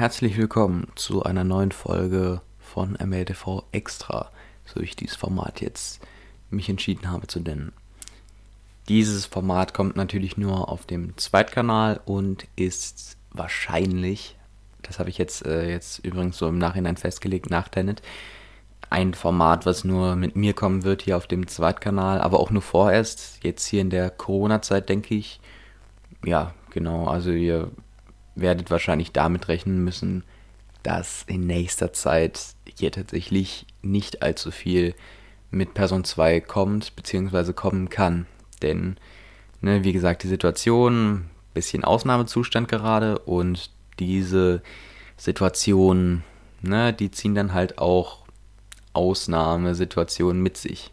Herzlich willkommen zu einer neuen Folge von MLTV Extra, so ich dieses Format jetzt mich entschieden habe zu nennen. Dieses Format kommt natürlich nur auf dem Zweitkanal und ist wahrscheinlich, das habe ich jetzt, äh, jetzt übrigens so im Nachhinein festgelegt nach Tenet, ein Format, was nur mit mir kommen wird hier auf dem Zweitkanal, aber auch nur vorerst. Jetzt hier in der Corona-Zeit, denke ich. Ja, genau. Also ihr werdet wahrscheinlich damit rechnen müssen, dass in nächster Zeit hier tatsächlich nicht allzu viel mit Person 2 kommt, beziehungsweise kommen kann. Denn, ne, wie gesagt, die Situation, bisschen Ausnahmezustand gerade und diese Situation, ne, die ziehen dann halt auch Ausnahmesituationen mit sich.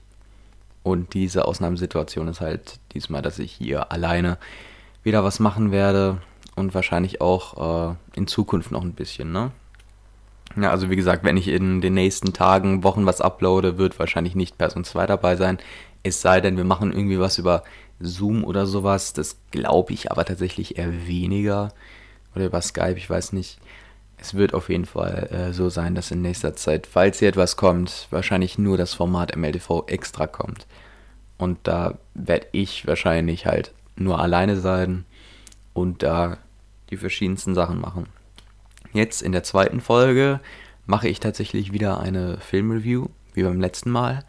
Und diese Ausnahmesituation ist halt diesmal, dass ich hier alleine wieder was machen werde und wahrscheinlich auch äh, in Zukunft noch ein bisschen, ne? Ja, also wie gesagt, wenn ich in den nächsten Tagen, Wochen was uploade, wird wahrscheinlich nicht Person 2 dabei sein. Es sei denn, wir machen irgendwie was über Zoom oder sowas. Das glaube ich aber tatsächlich eher weniger. Oder über Skype, ich weiß nicht. Es wird auf jeden Fall äh, so sein, dass in nächster Zeit, falls hier etwas kommt, wahrscheinlich nur das Format MLTV extra kommt. Und da werde ich wahrscheinlich halt nur alleine sein und da die verschiedensten Sachen machen. Jetzt in der zweiten Folge mache ich tatsächlich wieder eine Filmreview, wie beim letzten Mal.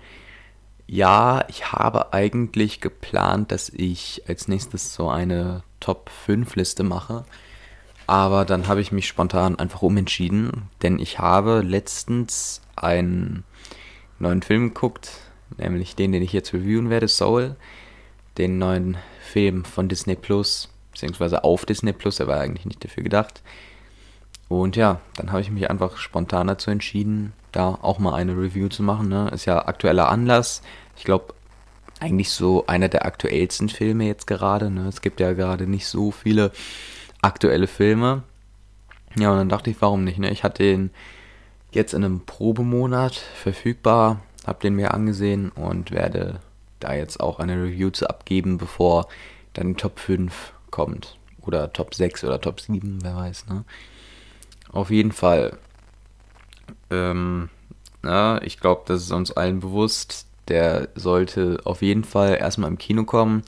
Ja, ich habe eigentlich geplant, dass ich als nächstes so eine Top 5 Liste mache. Aber dann habe ich mich spontan einfach umentschieden, denn ich habe letztens einen neuen Film geguckt, nämlich den, den ich jetzt reviewen werde, Soul, den neuen Film von Disney Plus, beziehungsweise auf Disney Plus, er war eigentlich nicht dafür gedacht. Und ja, dann habe ich mich einfach spontan dazu entschieden, da auch mal eine Review zu machen. Ne? Ist ja aktueller Anlass. Ich glaube, eigentlich so einer der aktuellsten Filme jetzt gerade. Ne? Es gibt ja gerade nicht so viele aktuelle Filme. Ja, und dann dachte ich, warum nicht? Ne? Ich hatte den jetzt in einem Probemonat verfügbar, habe den mir angesehen und werde da jetzt auch eine Review zu abgeben, bevor dann die Top 5 kommt. Oder Top 6 oder Top 7, wer weiß. Ne? Auf jeden Fall. Ähm, ja, ich glaube, das ist uns allen bewusst. Der sollte auf jeden Fall erstmal im Kino kommen.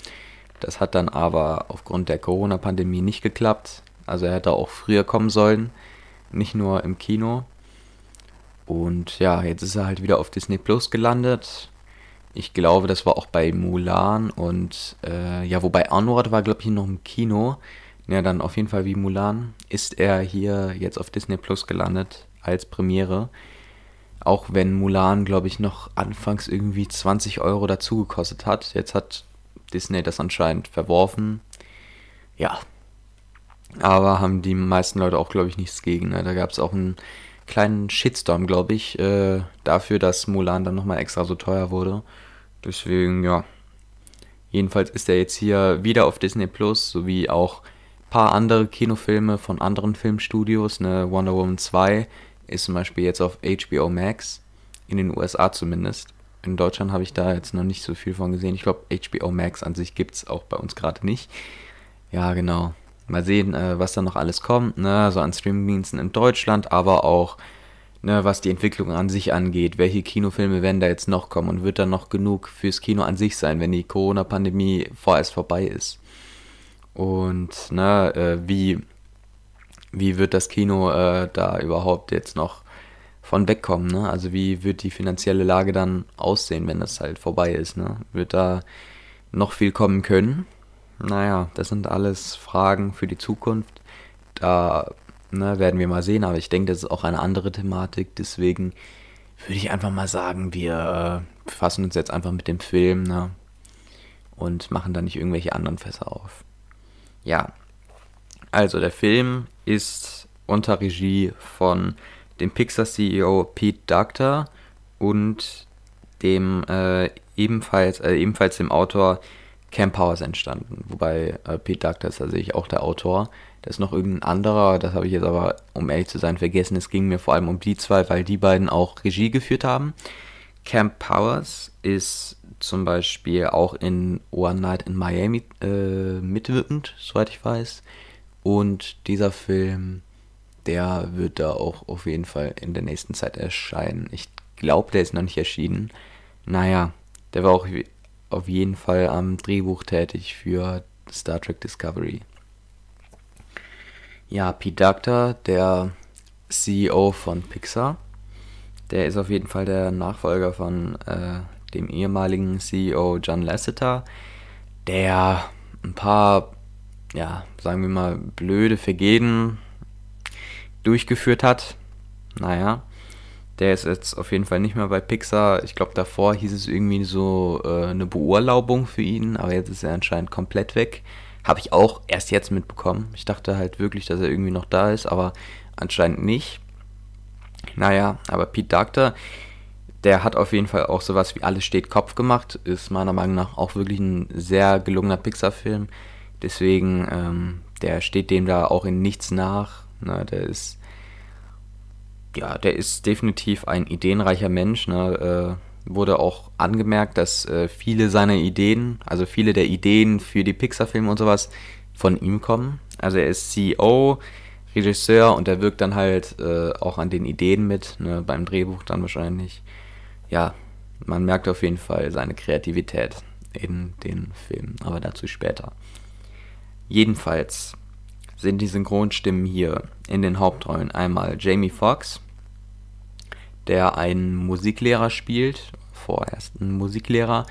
Das hat dann aber aufgrund der Corona-Pandemie nicht geklappt. Also er hätte auch früher kommen sollen, nicht nur im Kino. Und ja, jetzt ist er halt wieder auf Disney Plus gelandet. Ich glaube, das war auch bei Mulan und äh, ja, wobei Arnold war, glaube ich, noch im Kino. Ja, dann auf jeden Fall wie Mulan ist er hier jetzt auf Disney Plus gelandet als Premiere. Auch wenn Mulan, glaube ich, noch anfangs irgendwie 20 Euro dazu gekostet hat. Jetzt hat Disney das anscheinend verworfen. Ja. Aber haben die meisten Leute auch, glaube ich, nichts gegen. Ne? Da gab es auch einen kleinen Shitstorm, glaube ich, äh, dafür, dass Mulan dann nochmal extra so teuer wurde. Deswegen, ja. Jedenfalls ist er jetzt hier wieder auf Disney Plus, sowie auch ein paar andere Kinofilme von anderen Filmstudios. Ne? Wonder Woman 2 ist zum Beispiel jetzt auf HBO Max, in den USA zumindest in Deutschland habe ich da jetzt noch nicht so viel von gesehen. Ich glaube, HBO Max an sich gibt es auch bei uns gerade nicht. Ja, genau. Mal sehen, äh, was da noch alles kommt, ne? so an Streamingdiensten in Deutschland, aber auch, ne, was die Entwicklung an sich angeht. Welche Kinofilme werden da jetzt noch kommen und wird da noch genug fürs Kino an sich sein, wenn die Corona-Pandemie vorerst vorbei ist? Und, ne, äh, wie, wie wird das Kino äh, da überhaupt jetzt noch von wegkommen. Ne? Also wie wird die finanzielle Lage dann aussehen, wenn das halt vorbei ist? Ne? Wird da noch viel kommen können? Naja, das sind alles Fragen für die Zukunft. Da ne, werden wir mal sehen, aber ich denke, das ist auch eine andere Thematik. Deswegen würde ich einfach mal sagen, wir äh, befassen uns jetzt einfach mit dem Film ne? und machen da nicht irgendwelche anderen Fässer auf. Ja, also der Film ist unter Regie von dem Pixar-CEO Pete Doctor und dem äh, ebenfalls, äh, ebenfalls dem Autor Cam Powers entstanden. Wobei äh, Pete Doctor ist tatsächlich auch der Autor. Da ist noch irgendein anderer, das habe ich jetzt aber, um ehrlich zu sein, vergessen. Es ging mir vor allem um die zwei, weil die beiden auch Regie geführt haben. Cam Powers ist zum Beispiel auch in One Night in Miami äh, mitwirkend, soweit ich weiß. Und dieser Film der wird da auch auf jeden Fall in der nächsten Zeit erscheinen. Ich glaube, der ist noch nicht erschienen. Naja, der war auch auf jeden Fall am Drehbuch tätig für Star Trek Discovery. Ja, Pete Doctor, der CEO von Pixar, der ist auf jeden Fall der Nachfolger von äh, dem ehemaligen CEO John Lasseter, der ein paar, ja, sagen wir mal, blöde Vergehen durchgeführt hat. Naja, der ist jetzt auf jeden Fall nicht mehr bei Pixar. Ich glaube, davor hieß es irgendwie so äh, eine Beurlaubung für ihn, aber jetzt ist er anscheinend komplett weg. Habe ich auch erst jetzt mitbekommen. Ich dachte halt wirklich, dass er irgendwie noch da ist, aber anscheinend nicht. Naja, aber Pete Doctor, der hat auf jeden Fall auch sowas wie Alles steht Kopf gemacht. Ist meiner Meinung nach auch wirklich ein sehr gelungener Pixar-Film. Deswegen, ähm, der steht dem da auch in nichts nach. Ne, der ist, ja, der ist definitiv ein ideenreicher Mensch. Ne, äh, wurde auch angemerkt, dass äh, viele seiner Ideen, also viele der Ideen für die Pixar-Filme und sowas, von ihm kommen. Also er ist CEO, Regisseur und er wirkt dann halt äh, auch an den Ideen mit, ne, beim Drehbuch dann wahrscheinlich. Ja, man merkt auf jeden Fall seine Kreativität in den Filmen, aber dazu später. Jedenfalls sind die Synchronstimmen hier in den Hauptrollen einmal Jamie Foxx, der einen Musiklehrer spielt, vorerst einen Musiklehrer,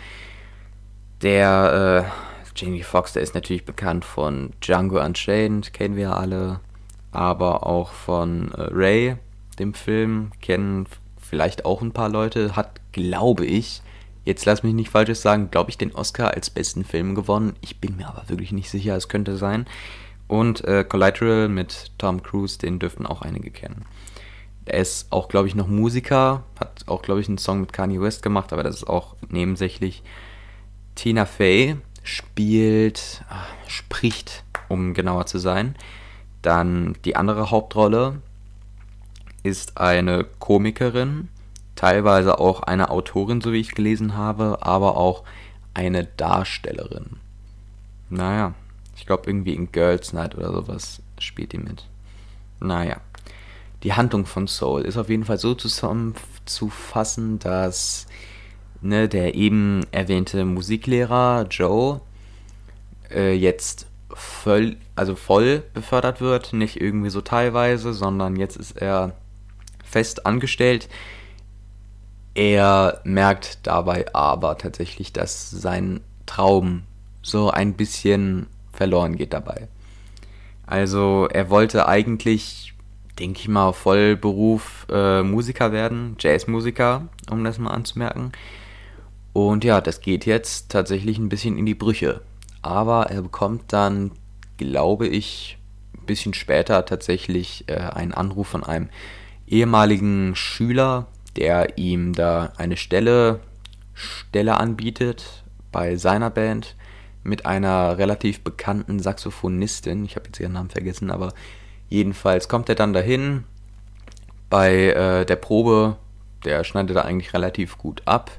der äh, Jamie Foxx, der ist natürlich bekannt von Django Unchained, kennen wir alle, aber auch von äh, Ray, dem Film, kennen vielleicht auch ein paar Leute, hat, glaube ich, jetzt lass mich nicht falsches sagen, glaube ich, den Oscar als besten Film gewonnen. Ich bin mir aber wirklich nicht sicher, es könnte sein. Und äh, Collateral mit Tom Cruise, den dürften auch einige kennen. Er ist auch, glaube ich, noch Musiker, hat auch, glaube ich, einen Song mit Kanye West gemacht, aber das ist auch nebensächlich. Tina Fey spielt, ach, spricht, um genauer zu sein. Dann die andere Hauptrolle ist eine Komikerin, teilweise auch eine Autorin, so wie ich gelesen habe, aber auch eine Darstellerin. Naja, glaube, irgendwie in Girls Night oder sowas spielt die mit. Naja. Die Handlung von Soul ist auf jeden Fall so zusammenzufassen, dass ne, der eben erwähnte Musiklehrer Joe äh, jetzt voll, also voll befördert wird, nicht irgendwie so teilweise, sondern jetzt ist er fest angestellt. Er merkt dabei aber tatsächlich, dass sein Traum so ein bisschen verloren geht dabei. Also er wollte eigentlich, denke ich mal, Vollberuf äh, Musiker werden, Jazzmusiker, um das mal anzumerken. Und ja, das geht jetzt tatsächlich ein bisschen in die Brüche. Aber er bekommt dann, glaube ich, ein bisschen später tatsächlich äh, einen Anruf von einem ehemaligen Schüler, der ihm da eine Stelle, Stelle anbietet bei seiner Band mit einer relativ bekannten Saxophonistin. Ich habe jetzt ihren Namen vergessen, aber jedenfalls kommt er dann dahin. Bei äh, der Probe, der schneidet er eigentlich relativ gut ab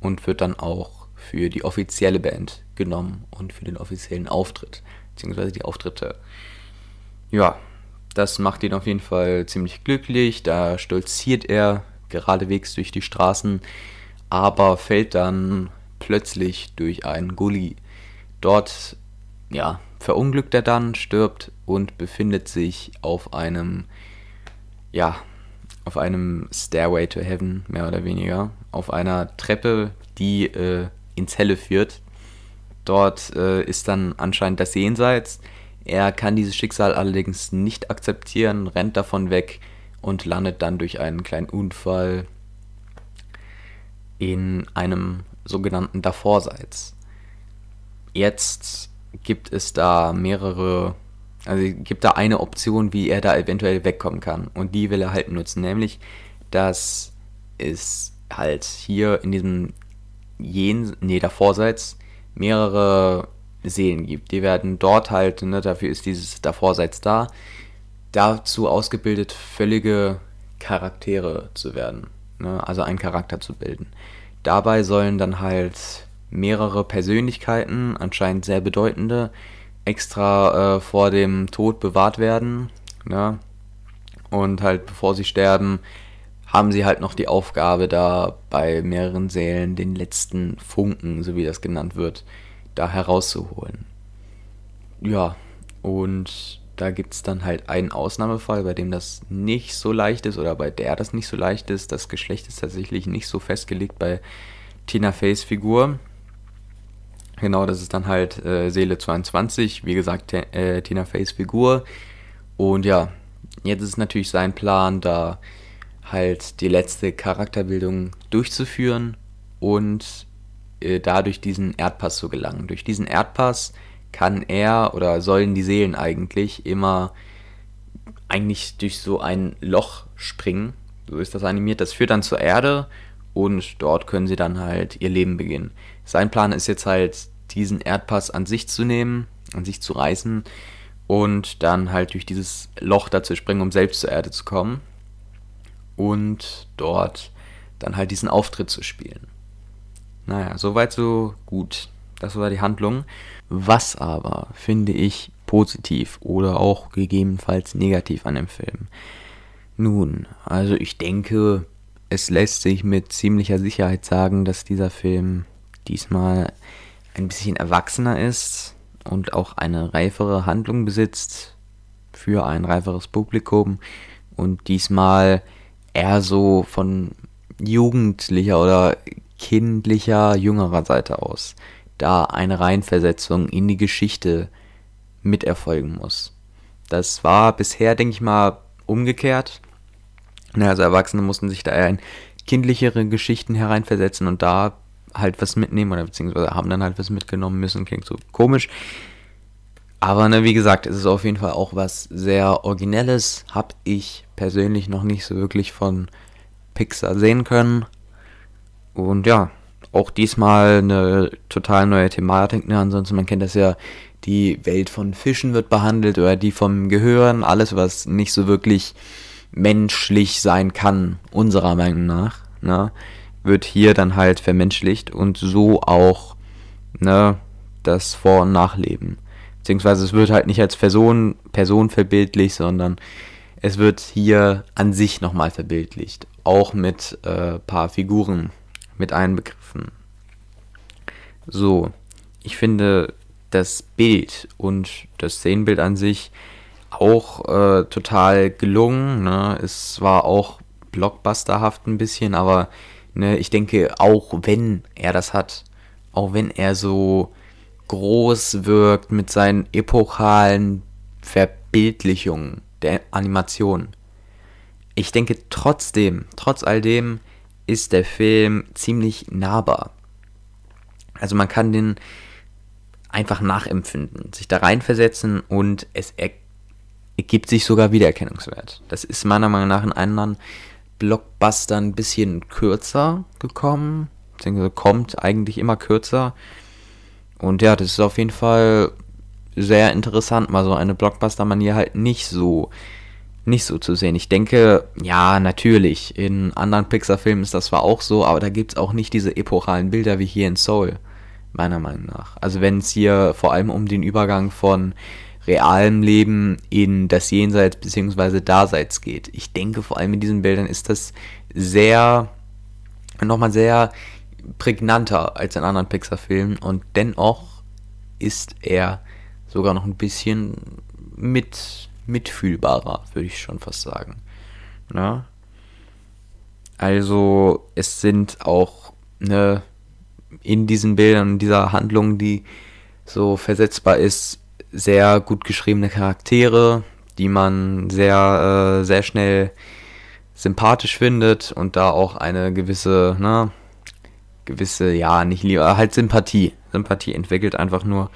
und wird dann auch für die offizielle Band genommen und für den offiziellen Auftritt, beziehungsweise die Auftritte. Ja, das macht ihn auf jeden Fall ziemlich glücklich. Da stolziert er geradewegs durch die Straßen, aber fällt dann plötzlich durch einen Gully. Dort, ja, verunglückt er dann, stirbt und befindet sich auf einem, ja, auf einem Stairway to Heaven, mehr oder weniger. Auf einer Treppe, die äh, ins Helle führt. Dort äh, ist dann anscheinend das Jenseits. Er kann dieses Schicksal allerdings nicht akzeptieren, rennt davon weg und landet dann durch einen kleinen Unfall in einem sogenannten Davorseits. Jetzt gibt es da mehrere, also gibt da eine Option, wie er da eventuell wegkommen kann. Und die will er halt nutzen, nämlich, dass es halt hier in diesem Jen, nee, davorseits mehrere Seelen gibt. Die werden dort halt, ne, dafür ist dieses davorseits da, dazu ausgebildet, völlige Charaktere zu werden. Ne, also einen Charakter zu bilden. Dabei sollen dann halt mehrere Persönlichkeiten, anscheinend sehr bedeutende, extra äh, vor dem Tod bewahrt werden. Ne? Und halt bevor sie sterben, haben sie halt noch die Aufgabe, da bei mehreren Seelen den letzten Funken, so wie das genannt wird, da herauszuholen. Ja, und da gibt es dann halt einen Ausnahmefall, bei dem das nicht so leicht ist oder bei der das nicht so leicht ist. Das Geschlecht ist tatsächlich nicht so festgelegt bei Tina Feys Figur. Genau, das ist dann halt äh, Seele 22, wie gesagt, äh, Tina Feys Figur. Und ja, jetzt ist natürlich sein Plan, da halt die letzte Charakterbildung durchzuführen und äh, dadurch diesen Erdpass zu gelangen. Durch diesen Erdpass kann er oder sollen die Seelen eigentlich immer eigentlich durch so ein Loch springen. So ist das animiert. Das führt dann zur Erde und dort können sie dann halt ihr Leben beginnen. Sein Plan ist jetzt halt, diesen Erdpass an sich zu nehmen, an sich zu reißen und dann halt durch dieses Loch da zu springen, um selbst zur Erde zu kommen und dort dann halt diesen Auftritt zu spielen. Naja, soweit so gut. Das war die Handlung. Was aber finde ich positiv oder auch gegebenenfalls negativ an dem Film? Nun, also ich denke, es lässt sich mit ziemlicher Sicherheit sagen, dass dieser Film diesmal ein bisschen erwachsener ist und auch eine reifere Handlung besitzt für ein reiferes Publikum und diesmal eher so von jugendlicher oder kindlicher, jüngerer Seite aus da eine Reinversetzung in die Geschichte mit erfolgen muss. Das war bisher, denke ich mal, umgekehrt. Also Erwachsene mussten sich da eher in kindlichere Geschichten hereinversetzen und da halt was mitnehmen oder beziehungsweise haben dann halt was mitgenommen müssen. Klingt so komisch. Aber ne, wie gesagt, es ist auf jeden Fall auch was sehr Originelles. Hab ich persönlich noch nicht so wirklich von Pixar sehen können. Und ja, auch diesmal eine total neue Thematik. Ne? Ansonsten, man kennt das ja, die Welt von Fischen wird behandelt oder die vom Gehirn, alles, was nicht so wirklich menschlich sein kann, unserer Meinung nach, ne? Wird hier dann halt vermenschlicht und so auch ne, das Vor- und Nachleben. Beziehungsweise es wird halt nicht als Person, Person verbildlicht, sondern es wird hier an sich nochmal verbildlicht. Auch mit äh, paar Figuren mit einbegriffen. So, ich finde das Bild und das Szenenbild an sich auch äh, total gelungen. Ne? Es war auch blockbusterhaft ein bisschen, aber ne, ich denke, auch wenn er das hat, auch wenn er so groß wirkt mit seinen epochalen Verbildlichungen der Animation, ich denke trotzdem, trotz all dem, ist der Film ziemlich nahbar. Also man kann den einfach nachempfinden, sich da reinversetzen und es ergibt sich sogar Wiedererkennungswert. Das ist meiner Meinung nach in anderen Blockbustern ein bisschen kürzer gekommen, beziehungsweise kommt eigentlich immer kürzer. Und ja, das ist auf jeden Fall sehr interessant, mal so eine Blockbuster-Manier halt nicht so nicht so zu sehen. Ich denke, ja, natürlich, in anderen Pixar-Filmen ist das zwar auch so, aber da gibt es auch nicht diese epochalen Bilder wie hier in Soul, meiner Meinung nach. Also wenn es hier vor allem um den Übergang von realem Leben in das Jenseits bzw. Daseits geht. Ich denke, vor allem in diesen Bildern ist das sehr, nochmal sehr prägnanter als in anderen Pixar-Filmen und dennoch ist er sogar noch ein bisschen mit mitfühlbarer, würde ich schon fast sagen. Ne? Also es sind auch ne, in diesen Bildern, in dieser Handlung, die so versetzbar ist, sehr gut geschriebene Charaktere, die man sehr, äh, sehr schnell sympathisch findet und da auch eine gewisse, ne, gewisse, ja, nicht lieber, halt Sympathie. Sympathie entwickelt einfach nur.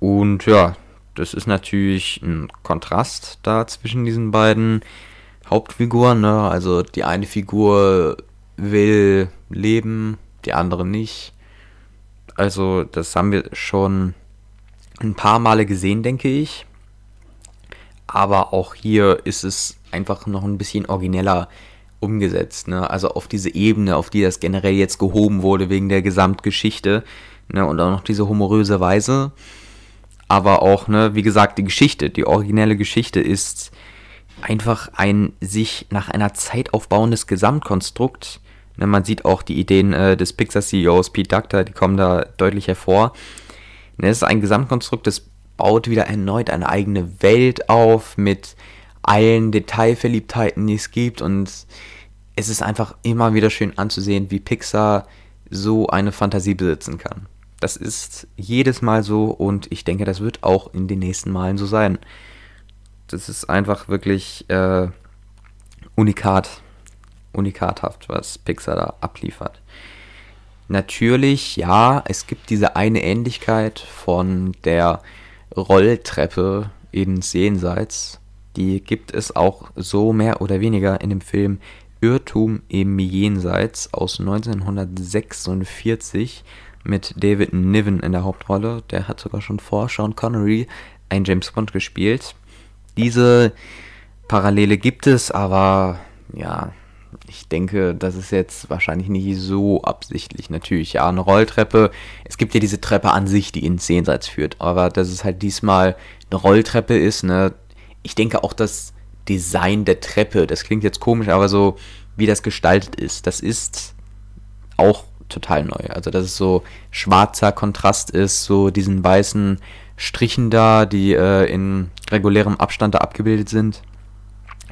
Und ja, das ist natürlich ein Kontrast da zwischen diesen beiden Hauptfiguren. Ne? Also die eine Figur will leben, die andere nicht. Also das haben wir schon ein paar Male gesehen, denke ich. Aber auch hier ist es einfach noch ein bisschen origineller umgesetzt. Ne? Also auf diese Ebene, auf die das generell jetzt gehoben wurde wegen der Gesamtgeschichte. Ne? Und auch noch diese humoröse Weise aber auch, ne, wie gesagt, die Geschichte, die originelle Geschichte ist einfach ein sich nach einer Zeit aufbauendes Gesamtkonstrukt. Ne, man sieht auch die Ideen äh, des Pixar-CEOs Pete Doctor, die kommen da deutlich hervor. Ne, es ist ein Gesamtkonstrukt, das baut wieder erneut eine eigene Welt auf mit allen Detailverliebtheiten, die es gibt und es ist einfach immer wieder schön anzusehen, wie Pixar so eine Fantasie besitzen kann. Das ist jedes Mal so und ich denke, das wird auch in den nächsten Malen so sein. Das ist einfach wirklich äh, unikat, unikathaft, was Pixar da abliefert. Natürlich, ja, es gibt diese eine Ähnlichkeit von der Rolltreppe ins Jenseits. Die gibt es auch so mehr oder weniger in dem Film Irrtum im Jenseits aus 1946 mit David Niven in der Hauptrolle. Der hat sogar schon vor Sean Connery ein James Bond gespielt. Diese Parallele gibt es, aber ja, ich denke, das ist jetzt wahrscheinlich nicht so absichtlich. Natürlich, ja, eine Rolltreppe. Es gibt ja diese Treppe an sich, die ins Jenseits führt. Aber dass es halt diesmal eine Rolltreppe ist, ne? Ich denke auch, dass Design der Treppe. Das klingt jetzt komisch, aber so wie das gestaltet ist, das ist auch total neu. Also dass es so schwarzer Kontrast ist, so diesen weißen Strichen da, die äh, in regulärem Abstand da abgebildet sind.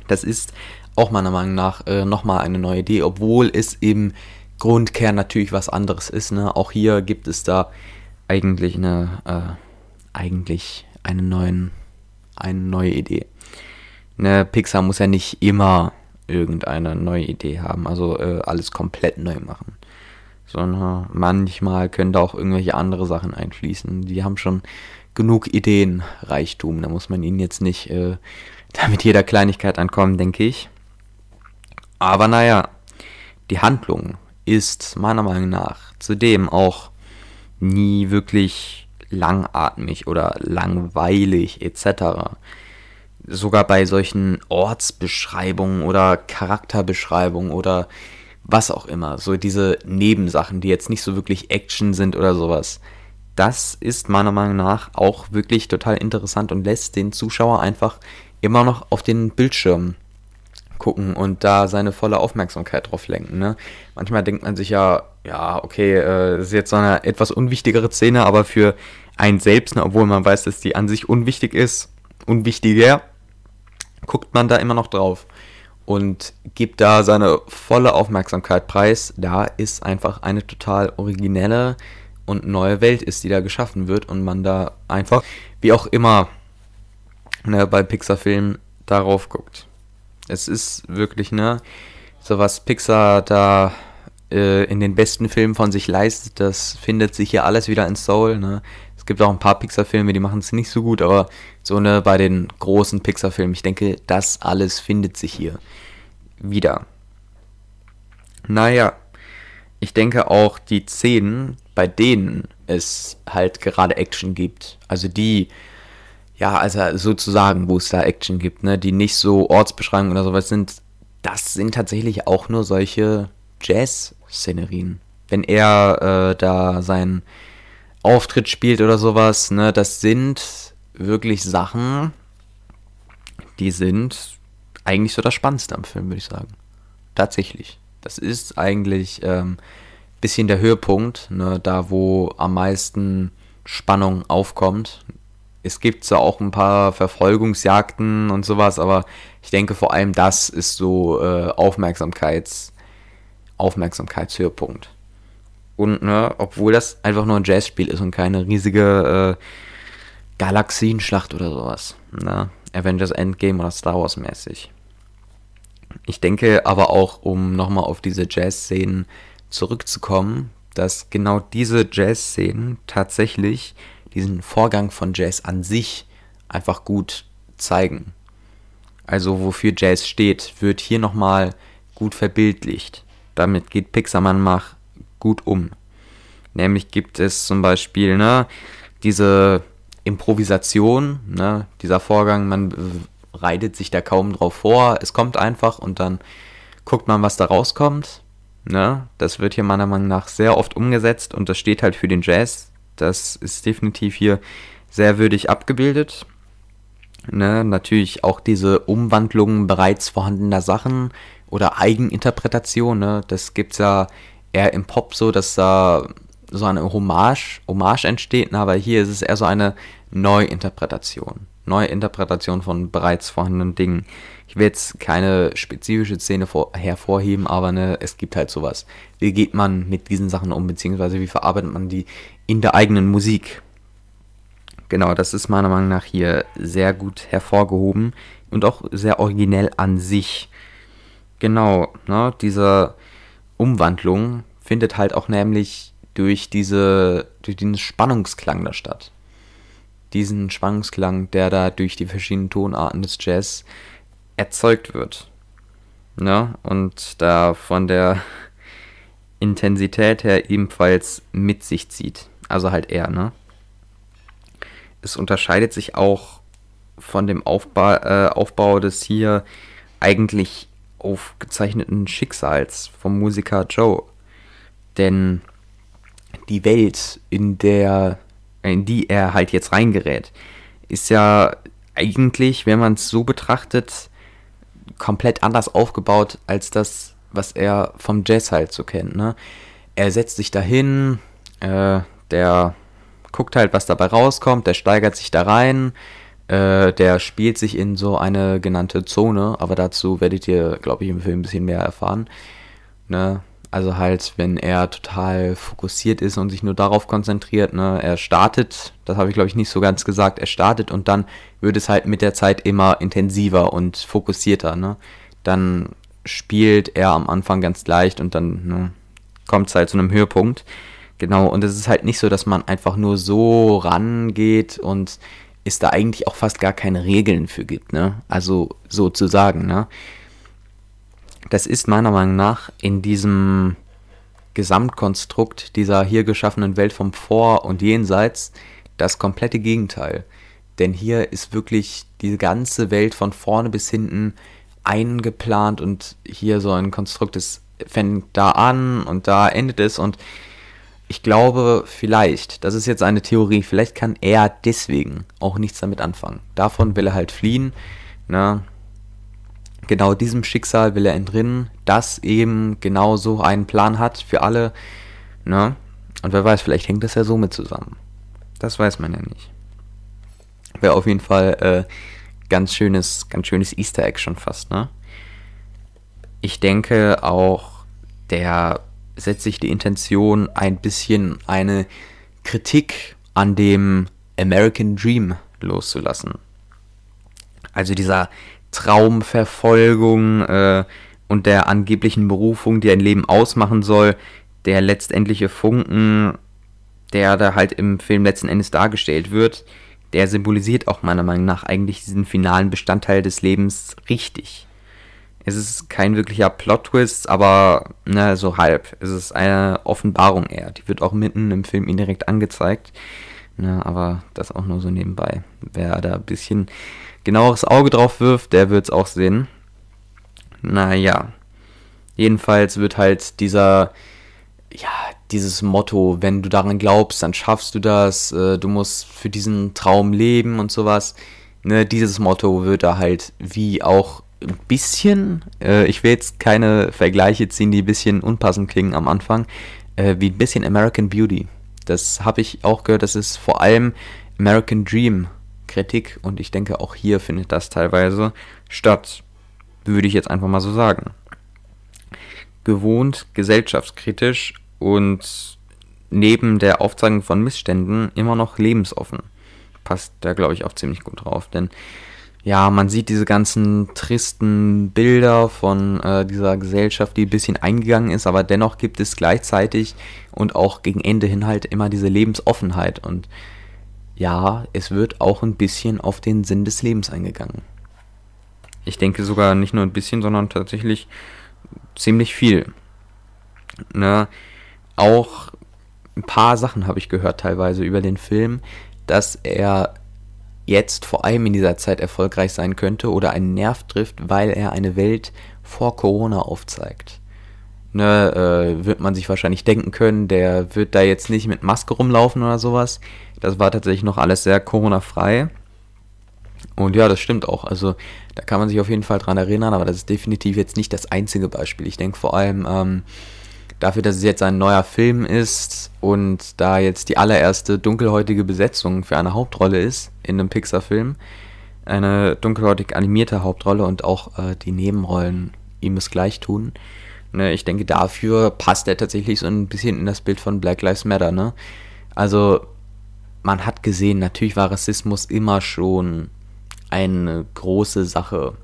Das ist auch meiner Meinung nach äh, nochmal eine neue Idee, obwohl es im Grundkern natürlich was anderes ist. Ne? Auch hier gibt es da eigentlich eine, äh, eigentlich einen neuen, eine neue Idee ne, Pixar muss ja nicht immer irgendeine neue Idee haben, also äh, alles komplett neu machen. Sondern manchmal können da auch irgendwelche andere Sachen einfließen. Die haben schon genug Ideenreichtum. Da muss man ihnen jetzt nicht äh, damit jeder Kleinigkeit ankommen, denke ich. Aber naja, die Handlung ist meiner Meinung nach zudem auch nie wirklich langatmig oder langweilig etc sogar bei solchen Ortsbeschreibungen oder Charakterbeschreibungen oder was auch immer, so diese Nebensachen, die jetzt nicht so wirklich Action sind oder sowas. Das ist meiner Meinung nach auch wirklich total interessant und lässt den Zuschauer einfach immer noch auf den Bildschirm gucken und da seine volle Aufmerksamkeit drauf lenken. Ne? Manchmal denkt man sich ja, ja, okay, äh, das ist jetzt so eine etwas unwichtigere Szene, aber für einen selbst, ne, obwohl man weiß, dass die an sich unwichtig ist, unwichtiger, guckt man da immer noch drauf und gibt da seine volle Aufmerksamkeit preis. Da ist einfach eine total originelle und neue Welt ist, die da geschaffen wird und man da einfach, wie auch immer, ne, bei Pixar-Filmen darauf guckt. Es ist wirklich, ne, so was Pixar da äh, in den besten Filmen von sich leistet, das findet sich hier alles wieder in Soul, ne gibt auch ein paar Pixar-Filme, die machen es nicht so gut, aber so ne, bei den großen Pixar-Filmen, ich denke, das alles findet sich hier wieder. Naja, ich denke auch die Szenen, bei denen es halt gerade Action gibt, also die, ja, also sozusagen, wo es da Action gibt, ne, die nicht so Ortsbeschreibungen oder sowas sind, das sind tatsächlich auch nur solche Jazz-Szenerien. Wenn er äh, da sein Auftritt spielt oder sowas, ne, das sind wirklich Sachen, die sind eigentlich so das Spannendste am Film, würde ich sagen. Tatsächlich. Das ist eigentlich ähm, bisschen der Höhepunkt, ne, da wo am meisten Spannung aufkommt. Es gibt zwar auch ein paar Verfolgungsjagden und sowas, aber ich denke vor allem das ist so äh, Aufmerksamkeits, Aufmerksamkeitshöhepunkt. Und ne, obwohl das einfach nur ein Jazzspiel ist und keine riesige äh, Galaxienschlacht oder sowas. Ne? Avengers Endgame oder Star Wars mäßig. Ich denke aber auch, um nochmal auf diese Jazz-Szenen zurückzukommen, dass genau diese Jazz-Szenen tatsächlich diesen Vorgang von Jazz an sich einfach gut zeigen. Also wofür Jazz steht, wird hier nochmal gut verbildlicht. Damit geht Pixarman mach gut um. Nämlich gibt es zum Beispiel ne, diese Improvisation, ne, dieser Vorgang, man reitet sich da kaum drauf vor, es kommt einfach und dann guckt man, was da rauskommt. Ne? Das wird hier meiner Meinung nach sehr oft umgesetzt und das steht halt für den Jazz. Das ist definitiv hier sehr würdig abgebildet. Ne, natürlich auch diese Umwandlungen bereits vorhandener Sachen oder Eigeninterpretation, ne, das gibt's ja eher im Pop so, dass da so eine Hommage, Hommage entsteht, ne, aber hier ist es eher so eine Neuinterpretation. Neuinterpretation von bereits vorhandenen Dingen. Ich will jetzt keine spezifische Szene vor, hervorheben, aber ne, es gibt halt sowas. Wie geht man mit diesen Sachen um, beziehungsweise wie verarbeitet man die in der eigenen Musik? Genau, das ist meiner Meinung nach hier sehr gut hervorgehoben und auch sehr originell an sich. Genau, ne, diese Umwandlung findet halt auch nämlich durch diese, durch diesen Spannungsklang da statt. Diesen Spannungsklang, der da durch die verschiedenen Tonarten des Jazz erzeugt wird. Ne? Und da von der Intensität her ebenfalls mit sich zieht. Also halt er, ne? Es unterscheidet sich auch von dem Aufbau, äh, Aufbau des hier eigentlich aufgezeichneten Schicksals vom Musiker Joe. Denn die Welt, in der, in die er halt jetzt reingerät, ist ja eigentlich, wenn man es so betrachtet, komplett anders aufgebaut als das, was er vom Jazz halt so kennt. Ne? Er setzt sich dahin, äh, der guckt halt, was dabei rauskommt, der steigert sich da rein, äh, der spielt sich in so eine genannte Zone, aber dazu werdet ihr, glaube ich, im Film ein bisschen mehr erfahren. Ne? Also halt, wenn er total fokussiert ist und sich nur darauf konzentriert, ne, er startet, das habe ich glaube ich nicht so ganz gesagt, er startet und dann wird es halt mit der Zeit immer intensiver und fokussierter, ne. Dann spielt er am Anfang ganz leicht und dann ne, kommt es halt zu einem Höhepunkt. Genau, und es ist halt nicht so, dass man einfach nur so rangeht und es da eigentlich auch fast gar keine Regeln für gibt, ne? Also sozusagen, ne? Das ist meiner Meinung nach in diesem Gesamtkonstrukt dieser hier geschaffenen Welt vom Vor und Jenseits das komplette Gegenteil. Denn hier ist wirklich die ganze Welt von vorne bis hinten eingeplant und hier so ein Konstrukt, das fängt da an und da endet es und ich glaube, vielleicht, das ist jetzt eine Theorie, vielleicht kann er deswegen auch nichts damit anfangen. Davon will er halt fliehen. Ne? Genau diesem Schicksal will er entrinnen, das eben genau so einen Plan hat für alle. Ne? Und wer weiß, vielleicht hängt das ja so mit zusammen. Das weiß man ja nicht. Wäre auf jeden Fall äh, ganz schönes, ganz schönes Easter Egg schon fast, ne? Ich denke auch, der setzt sich die Intention, ein bisschen eine Kritik an dem American Dream loszulassen. Also dieser Traumverfolgung äh, und der angeblichen Berufung, die ein Leben ausmachen soll, der letztendliche Funken, der da halt im Film letzten Endes dargestellt wird, der symbolisiert auch meiner Meinung nach eigentlich diesen finalen Bestandteil des Lebens richtig. Es ist kein wirklicher Plot-Twist, aber ne, so halb. Es ist eine Offenbarung eher. Die wird auch mitten im Film indirekt angezeigt. Ne, aber das auch nur so nebenbei. Wer da ein bisschen genaueres Auge drauf wirft, der wird es auch sehen. Naja. Jedenfalls wird halt dieser, ja, dieses Motto, wenn du daran glaubst, dann schaffst du das, äh, du musst für diesen Traum leben und sowas. Ne, dieses Motto wird da halt wie auch ein bisschen, äh, ich will jetzt keine Vergleiche ziehen, die ein bisschen unpassend klingen am Anfang, äh, wie ein bisschen American Beauty. Das habe ich auch gehört, das ist vor allem American Dream Kritik und ich denke auch hier findet das teilweise statt, würde ich jetzt einfach mal so sagen. Gewohnt gesellschaftskritisch und neben der Aufzeichnung von Missständen immer noch lebensoffen. Passt da, glaube ich, auch ziemlich gut drauf, denn ja, man sieht diese ganzen tristen Bilder von äh, dieser Gesellschaft, die ein bisschen eingegangen ist, aber dennoch gibt es gleichzeitig und auch gegen Ende hin halt immer diese Lebensoffenheit und ja, es wird auch ein bisschen auf den Sinn des Lebens eingegangen. Ich denke sogar nicht nur ein bisschen, sondern tatsächlich ziemlich viel. Ne? Auch ein paar Sachen habe ich gehört teilweise über den Film, dass er jetzt vor allem in dieser Zeit erfolgreich sein könnte oder einen Nerv trifft, weil er eine Welt vor Corona aufzeigt. Ne, äh, wird man sich wahrscheinlich denken können, der wird da jetzt nicht mit Maske rumlaufen oder sowas. Das war tatsächlich noch alles sehr Corona-frei. Und ja, das stimmt auch. Also da kann man sich auf jeden Fall dran erinnern, aber das ist definitiv jetzt nicht das einzige Beispiel. Ich denke vor allem ähm, dafür, dass es jetzt ein neuer Film ist und da jetzt die allererste dunkelhäutige Besetzung für eine Hauptrolle ist in einem Pixar-Film, eine dunkelhäutig animierte Hauptrolle und auch äh, die Nebenrollen ihm es gleich tun. Ne, ich denke, dafür passt er tatsächlich so ein bisschen in das Bild von Black Lives Matter. Ne? Also man hat gesehen, natürlich war Rassismus immer schon eine große Sache,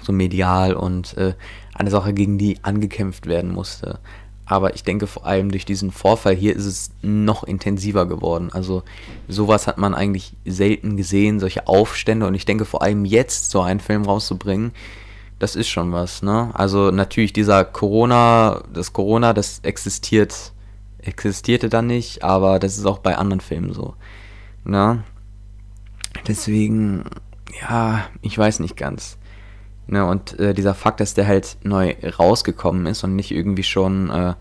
so medial und äh, eine Sache, gegen die angekämpft werden musste. Aber ich denke vor allem durch diesen Vorfall hier ist es noch intensiver geworden. Also sowas hat man eigentlich selten gesehen, solche Aufstände. Und ich denke vor allem jetzt so einen Film rauszubringen, das ist schon was. Ne? Also natürlich dieser Corona, das Corona, das existiert, existierte dann nicht, aber das ist auch bei anderen Filmen so. Ne? Deswegen, ja, ich weiß nicht ganz. Ne, und äh, dieser Fakt, dass der halt neu rausgekommen ist und nicht irgendwie schon äh,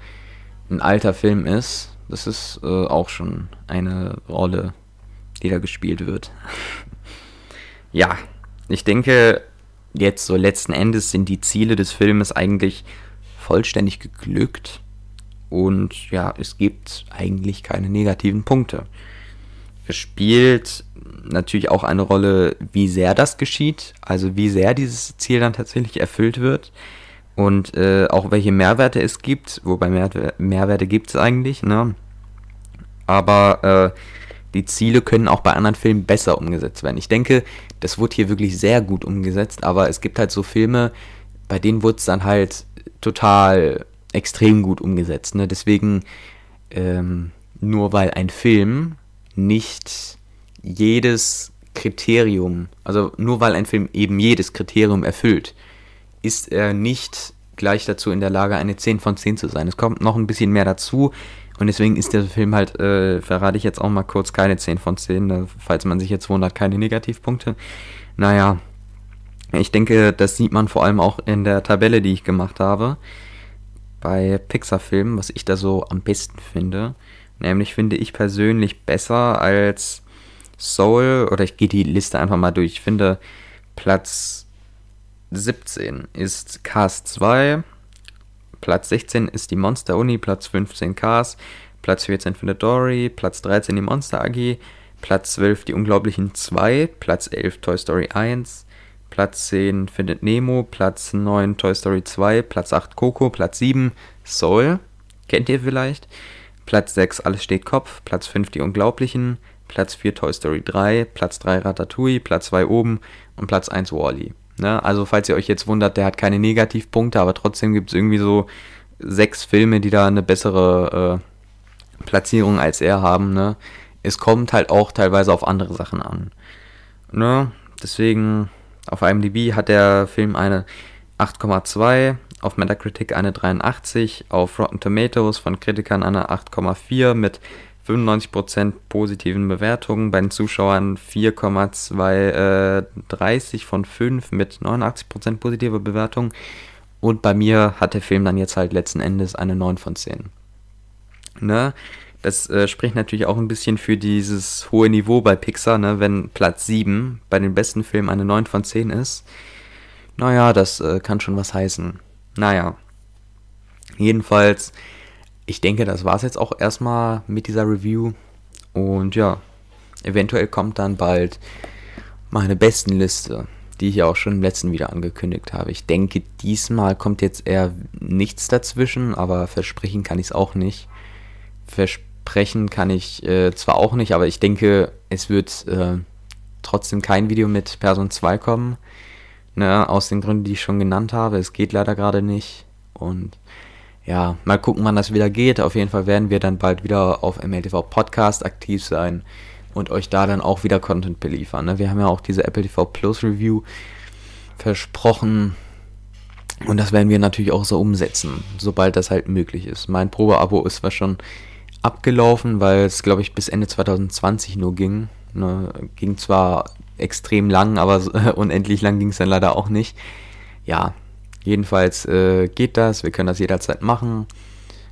ein alter Film ist, das ist äh, auch schon eine Rolle, die da gespielt wird. ja, ich denke, jetzt so letzten Endes sind die Ziele des Filmes eigentlich vollständig geglückt. Und ja, es gibt eigentlich keine negativen Punkte. Es spielt natürlich auch eine Rolle, wie sehr das geschieht, also wie sehr dieses Ziel dann tatsächlich erfüllt wird und äh, auch welche Mehrwerte es gibt, wobei Mehr Mehrwerte gibt es eigentlich, ne? Aber äh, die Ziele können auch bei anderen Filmen besser umgesetzt werden. Ich denke, das wurde hier wirklich sehr gut umgesetzt, aber es gibt halt so Filme, bei denen wurde es dann halt total extrem gut umgesetzt. Ne? Deswegen, ähm, nur weil ein Film nicht jedes Kriterium, also nur weil ein Film eben jedes Kriterium erfüllt, ist er nicht gleich dazu in der Lage, eine 10 von 10 zu sein. Es kommt noch ein bisschen mehr dazu und deswegen ist der Film halt, äh, verrate ich jetzt auch mal kurz, keine 10 von 10, falls man sich jetzt wundert, keine Negativpunkte. Naja, ich denke, das sieht man vor allem auch in der Tabelle, die ich gemacht habe, bei Pixar-Filmen, was ich da so am besten finde. Nämlich finde ich persönlich besser als Soul, oder ich gehe die Liste einfach mal durch. Ich finde Platz 17 ist Cast 2, Platz 16 ist die Monster Uni, Platz 15 Cars, Platz 14 findet Dory, Platz 13 die Monster AG, Platz 12 die Unglaublichen 2, Platz 11 Toy Story 1, Platz 10 findet Nemo, Platz 9 Toy Story 2, Platz 8 Coco, Platz 7 Soul, kennt ihr vielleicht, Platz 6 Alles steht Kopf, Platz 5 Die Unglaublichen, Platz 4 Toy Story 3, Platz 3 Ratatouille, Platz 2 oben und Platz 1 Wally. Ne? Also falls ihr euch jetzt wundert, der hat keine Negativpunkte, aber trotzdem gibt es irgendwie so sechs Filme, die da eine bessere äh, Platzierung als er haben. Ne? Es kommt halt auch teilweise auf andere Sachen an. Ne? Deswegen auf IMDb hat der Film eine 8,2, auf Metacritic eine 83, auf Rotten Tomatoes von Kritikern eine 8,4 mit 95% positiven Bewertungen, bei den Zuschauern 4,230 äh, von 5 mit 89% positiver Bewertung. Und bei mir hat der Film dann jetzt halt letzten Endes eine 9 von 10. Ne? Das äh, spricht natürlich auch ein bisschen für dieses hohe Niveau bei Pixar, ne? wenn Platz 7 bei den besten Filmen eine 9 von 10 ist. Naja, das äh, kann schon was heißen. Naja. Jedenfalls ich denke, das war es jetzt auch erstmal mit dieser Review. Und ja, eventuell kommt dann bald meine besten Liste, die ich ja auch schon im letzten wieder angekündigt habe. Ich denke, diesmal kommt jetzt eher nichts dazwischen, aber versprechen kann ich es auch nicht. Versprechen kann ich äh, zwar auch nicht, aber ich denke, es wird äh, trotzdem kein Video mit Person 2 kommen. Ne, aus den Gründen, die ich schon genannt habe. Es geht leider gerade nicht. Und ja, mal gucken, wann das wieder geht. Auf jeden Fall werden wir dann bald wieder auf MLTV Podcast aktiv sein und euch da dann auch wieder Content beliefern. Ne? Wir haben ja auch diese Apple TV Plus Review versprochen und das werden wir natürlich auch so umsetzen, sobald das halt möglich ist. Mein Probeabo ist zwar schon abgelaufen, weil es, glaube ich, bis Ende 2020 nur ging. Ne? Ging zwar extrem lang, aber unendlich lang ging es dann leider auch nicht. Ja, Jedenfalls äh, geht das, wir können das jederzeit machen.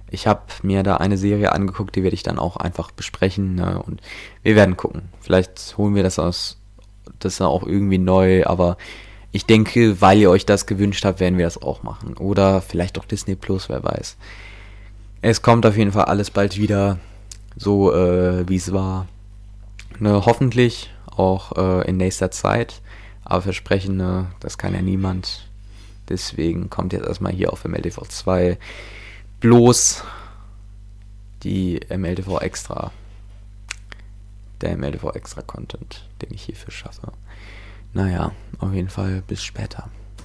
Ich habe mir da eine Serie angeguckt, die werde ich dann auch einfach besprechen ne? und wir werden gucken. Vielleicht holen wir das aus Das ist auch irgendwie neu, aber ich denke, weil ihr euch das gewünscht habt, werden wir das auch machen. Oder vielleicht auch Disney Plus, wer weiß. Es kommt auf jeden Fall alles bald wieder so, äh, wie es war. Ne, hoffentlich auch äh, in nächster Zeit. Aber versprechen, ne, das kann ja niemand. Deswegen kommt jetzt erstmal hier auf MLTV 2 bloß die MLTV Extra. Der MLTV Extra Content, den ich hierfür schaffe. Naja, auf jeden Fall bis später.